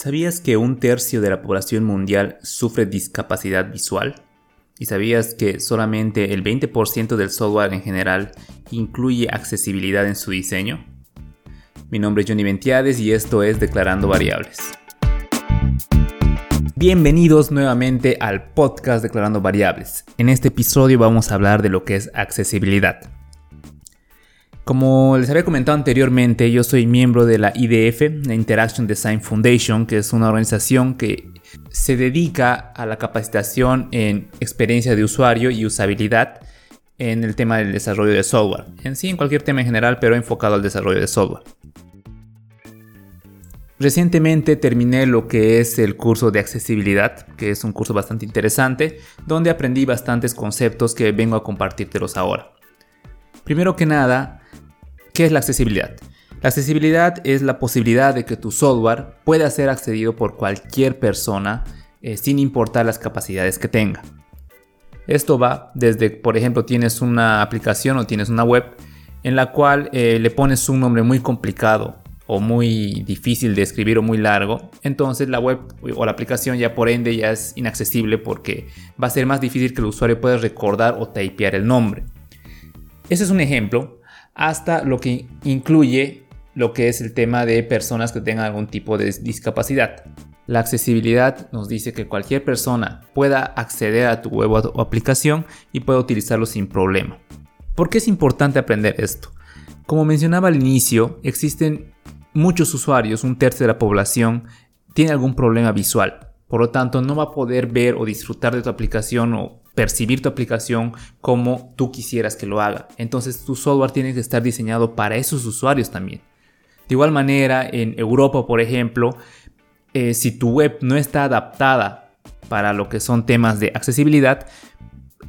¿Sabías que un tercio de la población mundial sufre discapacidad visual? ¿Y sabías que solamente el 20% del software en general incluye accesibilidad en su diseño? Mi nombre es Johnny Ventiades y esto es Declarando Variables. Bienvenidos nuevamente al podcast Declarando Variables. En este episodio vamos a hablar de lo que es accesibilidad. Como les había comentado anteriormente, yo soy miembro de la IDF, la Interaction Design Foundation, que es una organización que se dedica a la capacitación en experiencia de usuario y usabilidad en el tema del desarrollo de software. En sí, en cualquier tema en general, pero enfocado al desarrollo de software. Recientemente terminé lo que es el curso de accesibilidad, que es un curso bastante interesante, donde aprendí bastantes conceptos que vengo a compartírtelos ahora. Primero que nada, ¿Qué es la accesibilidad? La accesibilidad es la posibilidad de que tu software pueda ser accedido por cualquier persona eh, sin importar las capacidades que tenga. Esto va desde, por ejemplo, tienes una aplicación o tienes una web en la cual eh, le pones un nombre muy complicado o muy difícil de escribir o muy largo, entonces la web o la aplicación ya por ende ya es inaccesible porque va a ser más difícil que el usuario pueda recordar o typear el nombre. Ese es un ejemplo, hasta lo que incluye lo que es el tema de personas que tengan algún tipo de discapacidad. La accesibilidad nos dice que cualquier persona pueda acceder a tu web o aplicación y pueda utilizarlo sin problema. ¿Por qué es importante aprender esto? Como mencionaba al inicio, existen muchos usuarios, un tercio de la población tiene algún problema visual. Por lo tanto, no va a poder ver o disfrutar de tu aplicación o percibir tu aplicación como tú quisieras que lo haga. Entonces tu software tiene que estar diseñado para esos usuarios también. De igual manera, en Europa, por ejemplo, eh, si tu web no está adaptada para lo que son temas de accesibilidad,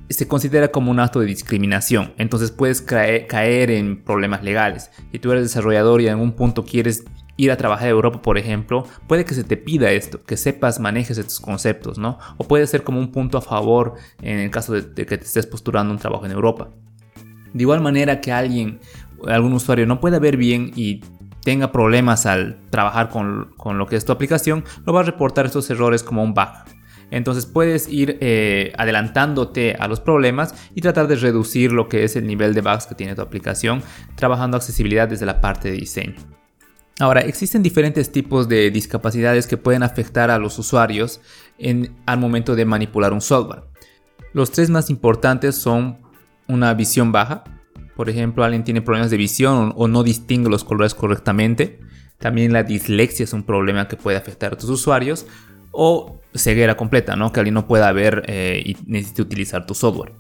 se considera como un acto de discriminación. Entonces puedes caer en problemas legales. Si tú eres desarrollador y en algún punto quieres ir a trabajar a Europa, por ejemplo, puede que se te pida esto, que sepas, manejes estos conceptos, ¿no? O puede ser como un punto a favor en el caso de, que te estés posturando un trabajo en Europa. De igual manera que alguien, algún usuario no pueda ver bien y tenga problemas al trabajar con, lo que es tu aplicación, lo va a reportar estos errores como un bug. Entonces puedes ir eh, adelantándote a los problemas y tratar de reducir lo que es el nivel de bugs que tiene tu aplicación, trabajando accesibilidad desde la parte de diseño. Ahora, existen diferentes tipos de discapacidades que pueden afectar a los usuarios al momento de manipular un software. Los tres más importantes son una visión baja, por ejemplo, alguien tiene problemas de visión o, no distingue los colores correctamente. También la dislexia es un problema que puede afectar a tus usuarios. O ceguera completa, ¿no? que alguien no pueda ver eh, y necesite utilizar tu software.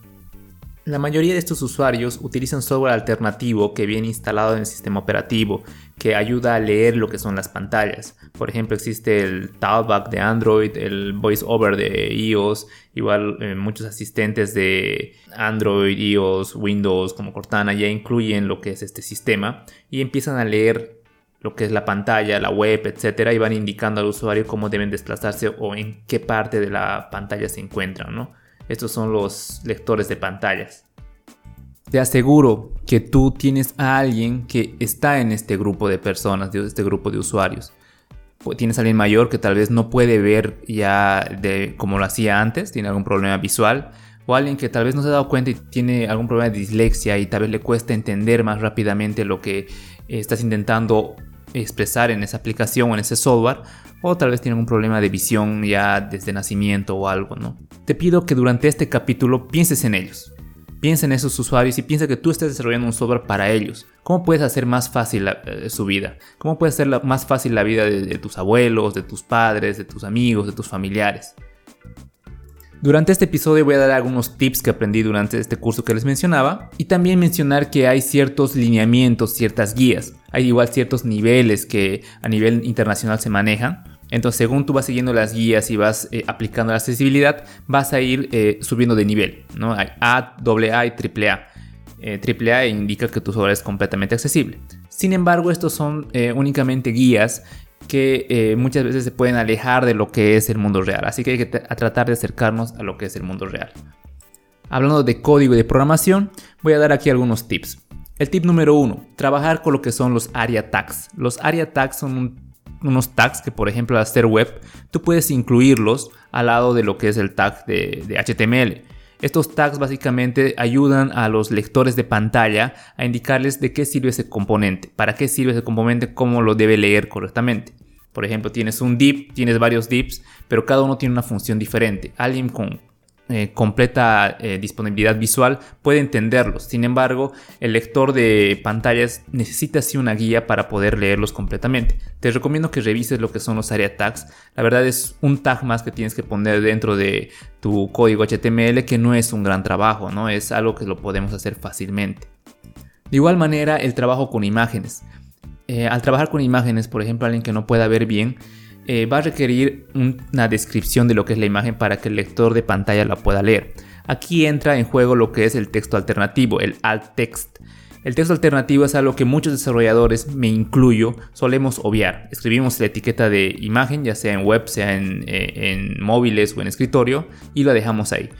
La mayoría de estos usuarios utilizan software alternativo que viene instalado en el sistema operativo, que ayuda a leer lo que son las pantallas. Por ejemplo, existe el Talkback de Android, el VoiceOver de iOS, igual eh, muchos asistentes de Android, iOS, Windows como Cortana ya incluyen lo que es este sistema y empiezan a leer lo que es la pantalla, la web, etcétera, y van indicando al usuario cómo deben desplazarse o en qué parte de la pantalla se encuentran, ¿no? Estos son los lectores de pantallas. Te aseguro que tú tienes a alguien que está en este grupo de personas, de este grupo de usuarios. Tienes a alguien mayor que tal vez no puede ver ya de como lo hacía antes, tiene algún problema visual, o alguien que tal vez no se ha dado cuenta y tiene algún problema de dislexia y tal vez le cuesta entender más rápidamente lo que estás intentando expresar en esa aplicación o en ese software, o tal vez tienen un problema de visión ya desde nacimiento o algo, ¿no? Te pido que durante este capítulo pienses en ellos. Piensa en esos usuarios y piensa que tú estás desarrollando un software para ellos. ¿Cómo puedes hacer más fácil eh, su vida? ¿Cómo puedes hacer más fácil la vida de tus abuelos, de tus padres, de tus amigos, de tus familiares? Durante este episodio voy a dar algunos tips que aprendí durante este curso que les mencionaba y también mencionar que hay ciertos lineamientos, ciertas guías. Hay igual ciertos niveles que a nivel internacional se manejan. Entonces, según tú vas siguiendo las guías y vas eh, aplicando la accesibilidad, vas a ir eh, subiendo de nivel. ¿no? Hay A, AA y AAA. Eh, AAA indica que tu software es completamente accesible. Sin embargo, estos son únicamente guías que eh, muchas veces se pueden alejar de lo que es el mundo real. Así que hay que tratar de acercarnos a lo que es el mundo real. Hablando de código y de programación, voy a dar aquí algunos tips. El tip número uno, trabajar con lo que son los ARIA tags. Los ARIA tags son unos tags que, por ejemplo, al hacer web, tú puedes incluirlos al lado de lo que es el tag de, HTML. Estos tags básicamente ayudan a los lectores de pantalla a indicarles de qué sirve ese componente, para qué sirve ese componente, cómo lo debe leer correctamente. Por ejemplo, tienes un div, tienes varios divs, pero cada uno tiene una función diferente. Alguien con eh, completa eh, disponibilidad visual puede entenderlos. Sin embargo, el lector de pantallas necesita así una guía para poder leerlos completamente. Te recomiendo que revises lo que son los area tags. La verdad es un tag más que tienes que poner dentro de tu código HTML que no es un gran trabajo, ¿no? Es algo que lo podemos hacer fácilmente. De igual manera, el trabajo con imágenes. Eh, al trabajar con imágenes, por ejemplo, alguien que no pueda ver bien, eh, va a requerir una descripción de lo que es la imagen para que el lector de pantalla la pueda leer. Aquí entra en juego lo que es el texto alternativo, el alt text. El texto alternativo es algo que muchos desarrolladores, me incluyo, solemos obviar. Escribimos la etiqueta de imagen, ya sea en web, sea en, eh, móviles o en escritorio, y la dejamos ahí.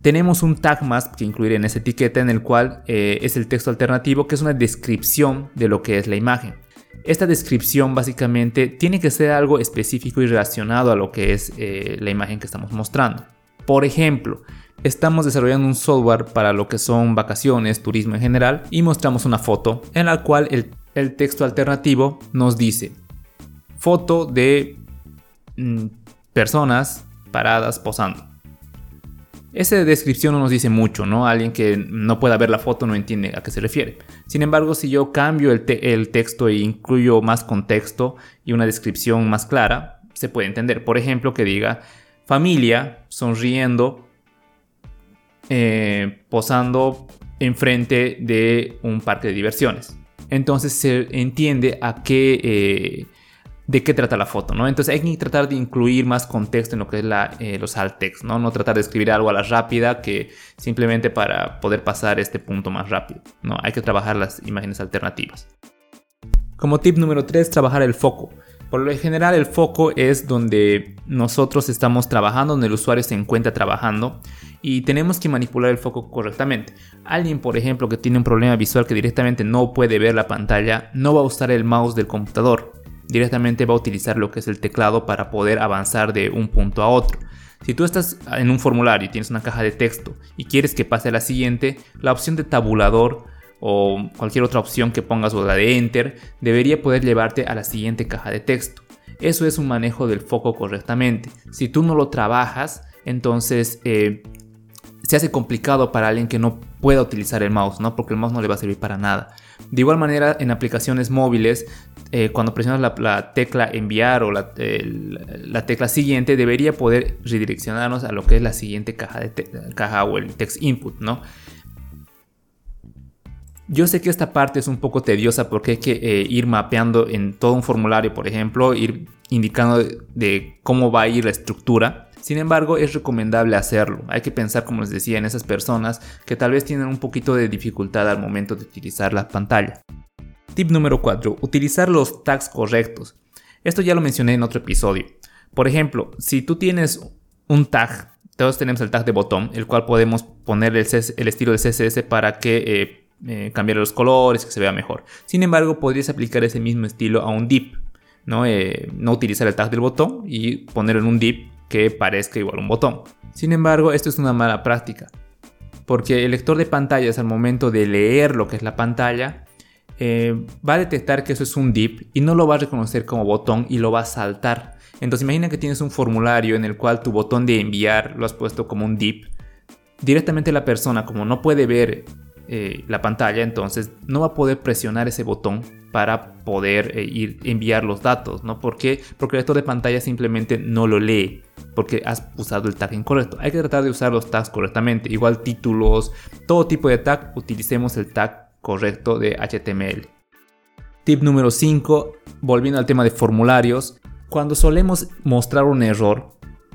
Tenemos un tag más que incluir en esa etiqueta en el cual eh, es el texto alternativo, que es una descripción de lo que es la imagen. Esta descripción básicamente tiene que ser algo específico y relacionado a lo que es eh, la imagen que estamos mostrando. Por ejemplo, estamos desarrollando un software para lo que son vacaciones, turismo en general, y mostramos una foto en la cual el, texto alternativo nos dice foto de mm, personas paradas posando. Esa descripción no nos dice mucho, ¿no? Alguien que no pueda ver la foto no entiende a qué se refiere. Sin embargo, si yo cambio el, texto e incluyo más contexto y una descripción más clara, se puede entender. Por ejemplo, que diga familia sonriendo, eh, posando enfrente de un parque de diversiones. Entonces se entiende a qué... Eh, de qué trata la foto, ¿no? Entonces hay que tratar de incluir más contexto en lo que es eh, los alt text, ¿no? No tratar de escribir algo a la rápida que simplemente para poder pasar este punto más rápido, ¿no? Hay que trabajar las imágenes alternativas. Como tip número 3, trabajar el foco. Por lo general el foco es donde nosotros estamos trabajando, donde el usuario se encuentra trabajando y tenemos que manipular el foco correctamente. Alguien, por ejemplo, que tiene un problema visual que directamente no puede ver la pantalla, no va a usar el mouse del computador directamente va a utilizar lo que es el teclado para poder avanzar de un punto a otro. Si tú estás en un formulario y tienes una caja de texto y quieres que pase a la siguiente, la opción de tabulador o cualquier otra opción que pongas o la de enter debería poder llevarte a la siguiente caja de texto. Eso es un manejo del foco correctamente. Si tú no lo trabajas, entonces eh, se hace complicado para alguien que no pueda utilizar el mouse, ¿no? Porque el mouse no le va a servir para nada. De igual manera, en aplicaciones móviles, eh, cuando presionas la, tecla enviar o la, tecla siguiente, debería poder redireccionarnos a lo que es la siguiente caja, de caja o el text input, ¿no? Yo sé que esta parte es un poco tediosa porque hay que eh, ir mapeando en todo un formulario, por ejemplo, ir indicando de cómo va a ir la estructura. Sin embargo, es recomendable hacerlo. Hay que pensar, como les decía, en esas personas que tal vez tienen un poquito de dificultad al momento de utilizar la pantalla. Tip número 4. Utilizar los tags correctos. Esto ya lo mencioné en otro episodio. Por ejemplo, si tú tienes un tag, todos tenemos el tag de botón, el cual podemos poner el, estilo de CSS para que eh, eh, cambiar los colores, que se vea mejor. Sin embargo, podrías aplicar ese mismo estilo a un div. ¿no? Eh, no utilizar el tag del botón y ponerlo en un div que parezca igual un botón. Sin embargo, esto es una mala práctica, porque el lector de pantallas al momento de leer lo que es la pantalla, eh, va a detectar que eso es un div y no lo va a reconocer como botón y lo va a saltar. Entonces imagina que tienes un formulario en el cual tu botón de enviar lo has puesto como un div. Directamente la persona, como no puede ver eh, la pantalla, entonces no va a poder presionar ese botón para poder eh, ir enviar los datos, ¿no? ¿Por qué? Porque el lector de pantalla simplemente no lo lee porque has usado el tag incorrecto. Hay que tratar de usar los tags correctamente, igual títulos, todo tipo de tag, utilicemos el tag correcto de HTML. Tip número 5, volviendo al tema de formularios, cuando solemos mostrar un error,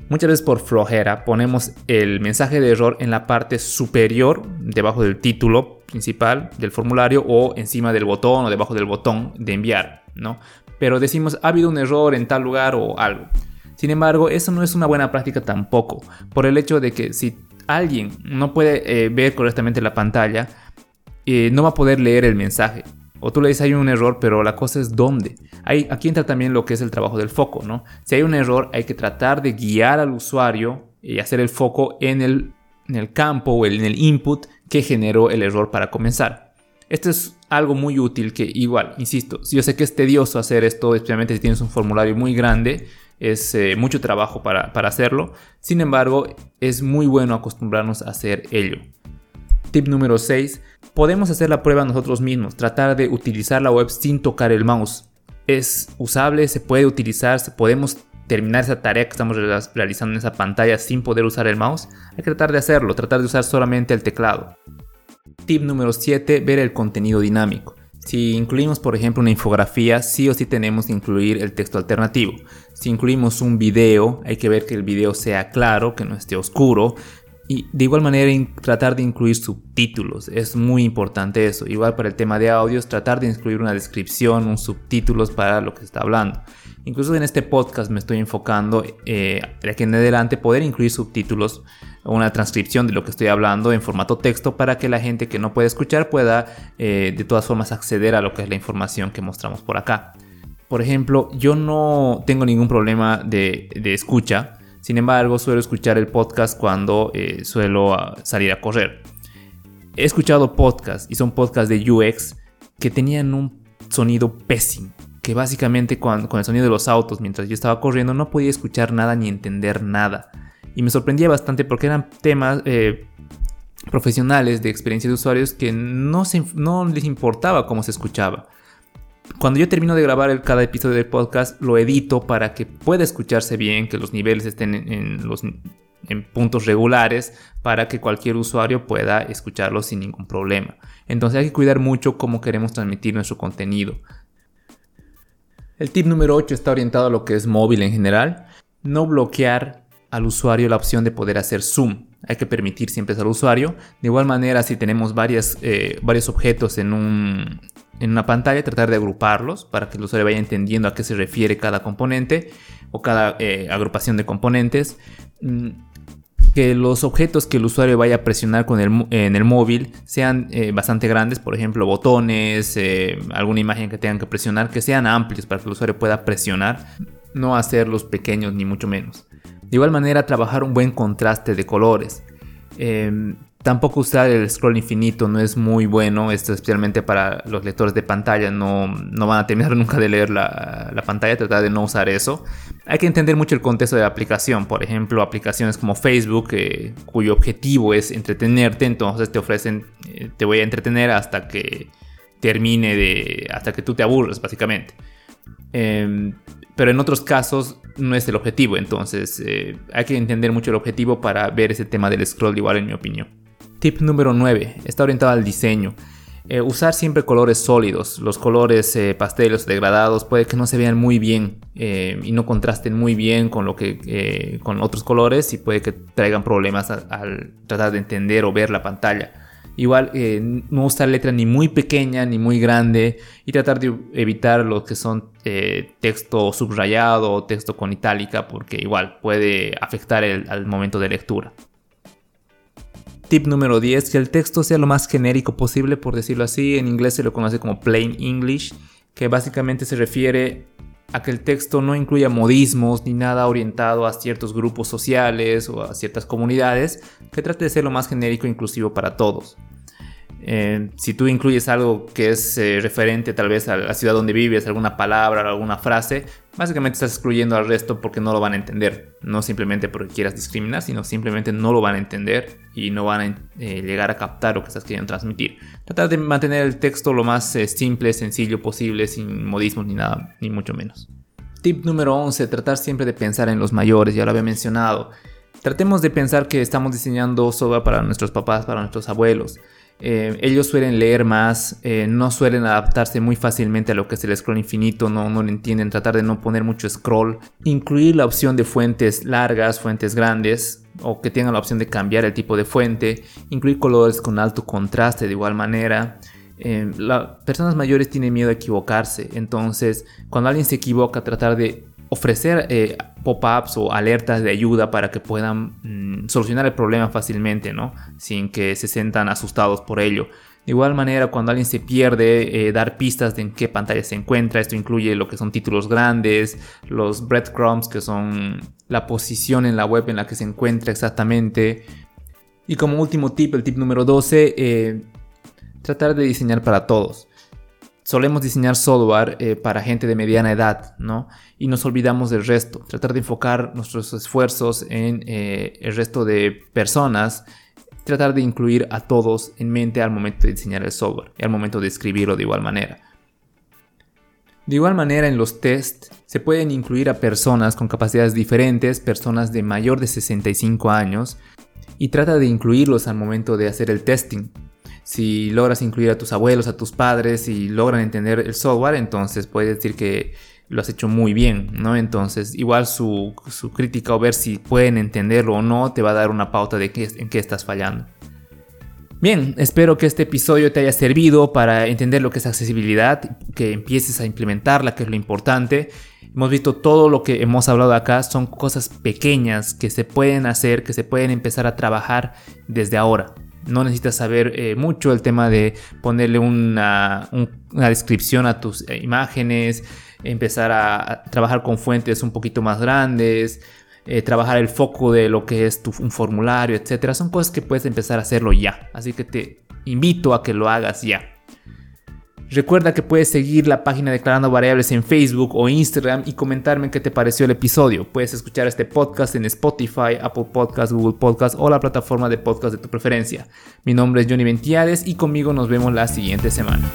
muchas veces por flojera, ponemos el mensaje de error en la parte superior, debajo del título principal del formulario o encima del botón o debajo del botón de enviar, ¿no? Pero decimos, ha habido un error en tal lugar o algo. Sin embargo, eso no es una buena práctica tampoco, por el hecho de que si alguien no puede eh, ver correctamente la pantalla, eh, no va a poder leer el mensaje. O tú le dices hay un error, pero la cosa es dónde. Hay, aquí entra también lo que es el trabajo del foco, ¿no? Si hay un error, hay que tratar de guiar al usuario y hacer el foco en el, en el campo o en el input que generó el error para comenzar. Esto es algo muy útil que igual, insisto, yo sé que es tedioso hacer esto, especialmente si tienes un formulario muy grande, es eh, mucho trabajo para, para hacerlo, sin embargo es muy bueno acostumbrarnos a hacer ello. Tip número 6. Podemos hacer la prueba nosotros mismos, tratar de utilizar la web sin tocar el mouse. Es usable, se puede utilizar, podemos terminar esa tarea que estamos realizando en esa pantalla sin poder usar el mouse. Hay que tratar de hacerlo, tratar de usar solamente el teclado. Tip número 7, ver el contenido dinámico. Si incluimos, por ejemplo, una infografía, sí o sí tenemos que incluir el texto alternativo. Si incluimos un video, hay que ver que el video sea claro, que no esté oscuro. Y de igual manera tratar de incluir subtítulos, es muy importante eso. Igual para el tema de audios, tratar de incluir una descripción, un subtítulos para lo que se está hablando. Incluso en este podcast me estoy enfocando eh, de aquí en adelante poder incluir subtítulos una transcripción de lo que estoy hablando en formato texto para que la gente que no puede escuchar pueda eh, de todas formas acceder a lo que es la información que mostramos por acá. Por ejemplo, yo no tengo ningún problema de, escucha, sin embargo suelo escuchar el podcast cuando eh, suelo ah, salir a correr. He escuchado podcasts y son podcasts de UX que tenían un sonido pésimo que básicamente con, el sonido de los autos mientras yo estaba corriendo no podía escuchar nada ni entender nada y me sorprendía bastante porque eran temas eh, profesionales de experiencia de usuarios que no les importaba cómo se escuchaba. Cuando yo termino de grabar cada episodio del podcast, lo edito para que pueda escucharse bien, que los niveles estén en, en puntos regulares para que cualquier usuario pueda escucharlo sin ningún problema. Entonces hay que cuidar mucho cómo queremos transmitir nuestro contenido. El tip número 8 está orientado a lo que es móvil en general. No bloquear al usuario la opción de poder hacer zoom. Hay que permitir siempre al usuario. De igual manera, si tenemos varias, eh, varios objetos en, un, en una pantalla, tratar de agruparlos para que el usuario vaya entendiendo a qué se refiere cada componente o cada eh, agrupación de componentes. Mm, que los objetos que el usuario vaya a presionar con el, en el móvil sean eh, bastante grandes, por ejemplo botones, alguna imagen que tengan que presionar, que sean amplios para que el usuario pueda presionar, no hacerlos pequeños ni mucho menos. De igual manera, trabajar un buen contraste de colores. Em, tampoco usar el scroll infinito no es muy bueno, esto especialmente para los lectores de pantalla, no, van a terminar nunca de leer la, pantalla, tratar de no usar eso. Hay que entender mucho el contexto de la aplicación, por ejemplo, aplicaciones como Facebook, eh, cuyo objetivo es entretenerte, entonces te ofrecen, eh, te voy a entretener hasta que termine de, hasta que tú te aburres, básicamente. Em, pero en otros casos no es el objetivo, entonces eh, hay que entender mucho el objetivo para ver ese tema del scroll igual en mi opinión. Tip número 9, está orientado al diseño. Eh, usar siempre colores sólidos, los colores eh, pasteles degradados puede que no se vean muy bien y no contrasten muy bien con, lo que, con otros colores y puede que traigan problemas al tratar de entender o ver la pantalla. Igual eh, no usar letra ni muy pequeña ni muy grande y tratar de evitar lo que son eh, texto subrayado o texto con itálica porque igual puede afectar al momento de lectura. Tip número 10, que el texto sea lo más genérico posible, por decirlo así. En inglés se lo conoce como plain English, que básicamente se refiere a que el texto no incluya modismos ni nada orientado a ciertos grupos sociales o a ciertas comunidades, que trate de ser lo más genérico e inclusivo para todos. Eh, si tú incluyes algo que es eh, referente tal vez a la ciudad donde vives, alguna palabra alguna frase, básicamente estás excluyendo al resto porque no lo van a entender. No simplemente porque quieras discriminar, sino simplemente no lo van a entender y no van a eh, llegar a captar lo que estás queriendo transmitir. Tratar de mantener el texto lo más simple, sencillo posible, sin modismos ni nada, ni mucho menos. Tip número 11, tratar siempre de pensar en los mayores, ya lo había mencionado. Tratemos de pensar que estamos diseñando software para nuestros papás, para nuestros abuelos. Eh, ellos suelen leer más, eh, no suelen adaptarse muy fácilmente a lo que es el scroll infinito, no, no lo entienden, tratar de no poner mucho scroll, incluir la opción de fuentes largas, fuentes grandes, o que tengan la opción de cambiar el tipo de fuente, incluir colores con alto contraste de igual manera. Eh, las personas mayores tienen miedo a equivocarse, entonces cuando alguien se equivoca, tratar de ofrecer pop-ups o alertas de ayuda para que puedan mm, solucionar el problema fácilmente, ¿no? Sin que se sientan asustados por ello. De igual manera, cuando alguien se pierde, eh, dar pistas de en qué pantalla se encuentra. Esto incluye lo que son títulos grandes, los breadcrumbs, que son la posición en la web en la que se encuentra exactamente. Y como último tip, el tip número 12, eh, tratar de diseñar para todos. Solemos diseñar software eh, para gente de mediana edad, ¿no? Y nos olvidamos del resto. Tratar de enfocar nuestros esfuerzos en el resto de personas tratar de incluir a todos en mente al momento de diseñar el software y al momento de escribirlo de igual manera. De igual manera en los tests se pueden incluir a personas con capacidades diferentes, personas de mayor de 65 años, y trata de incluirlos al momento de hacer el testing. Si logras incluir a tus abuelos, a tus padres y logran entender el software, entonces puedes decir que lo has hecho muy bien, ¿no? Entonces, igual su, crítica o ver si pueden entenderlo o no te va a dar una pauta de qué, en qué estás fallando. Bien, espero que este episodio te haya servido para entender lo que es accesibilidad, que empieces a implementarla, que es lo importante. Hemos visto todo lo que hemos hablado acá, son cosas pequeñas que se pueden hacer, que se pueden empezar a trabajar desde ahora. No necesitas saber eh, mucho el tema de ponerle una, una descripción a tus eh, imágenes, empezar a, trabajar con fuentes un poquito más grandes, eh, trabajar el foco de lo que es tu, un formulario, etcétera. Son cosas que puedes empezar a hacerlo ya. Así que te invito a que lo hagas ya. Recuerda que puedes seguir la página Declarando Variables en Facebook o Instagram y comentarme qué te pareció el episodio. Puedes escuchar este podcast en Spotify, Apple Podcasts, Google Podcasts o la plataforma de podcast de tu preferencia. Mi nombre es Johnny Ventiades y conmigo nos vemos la siguiente semana.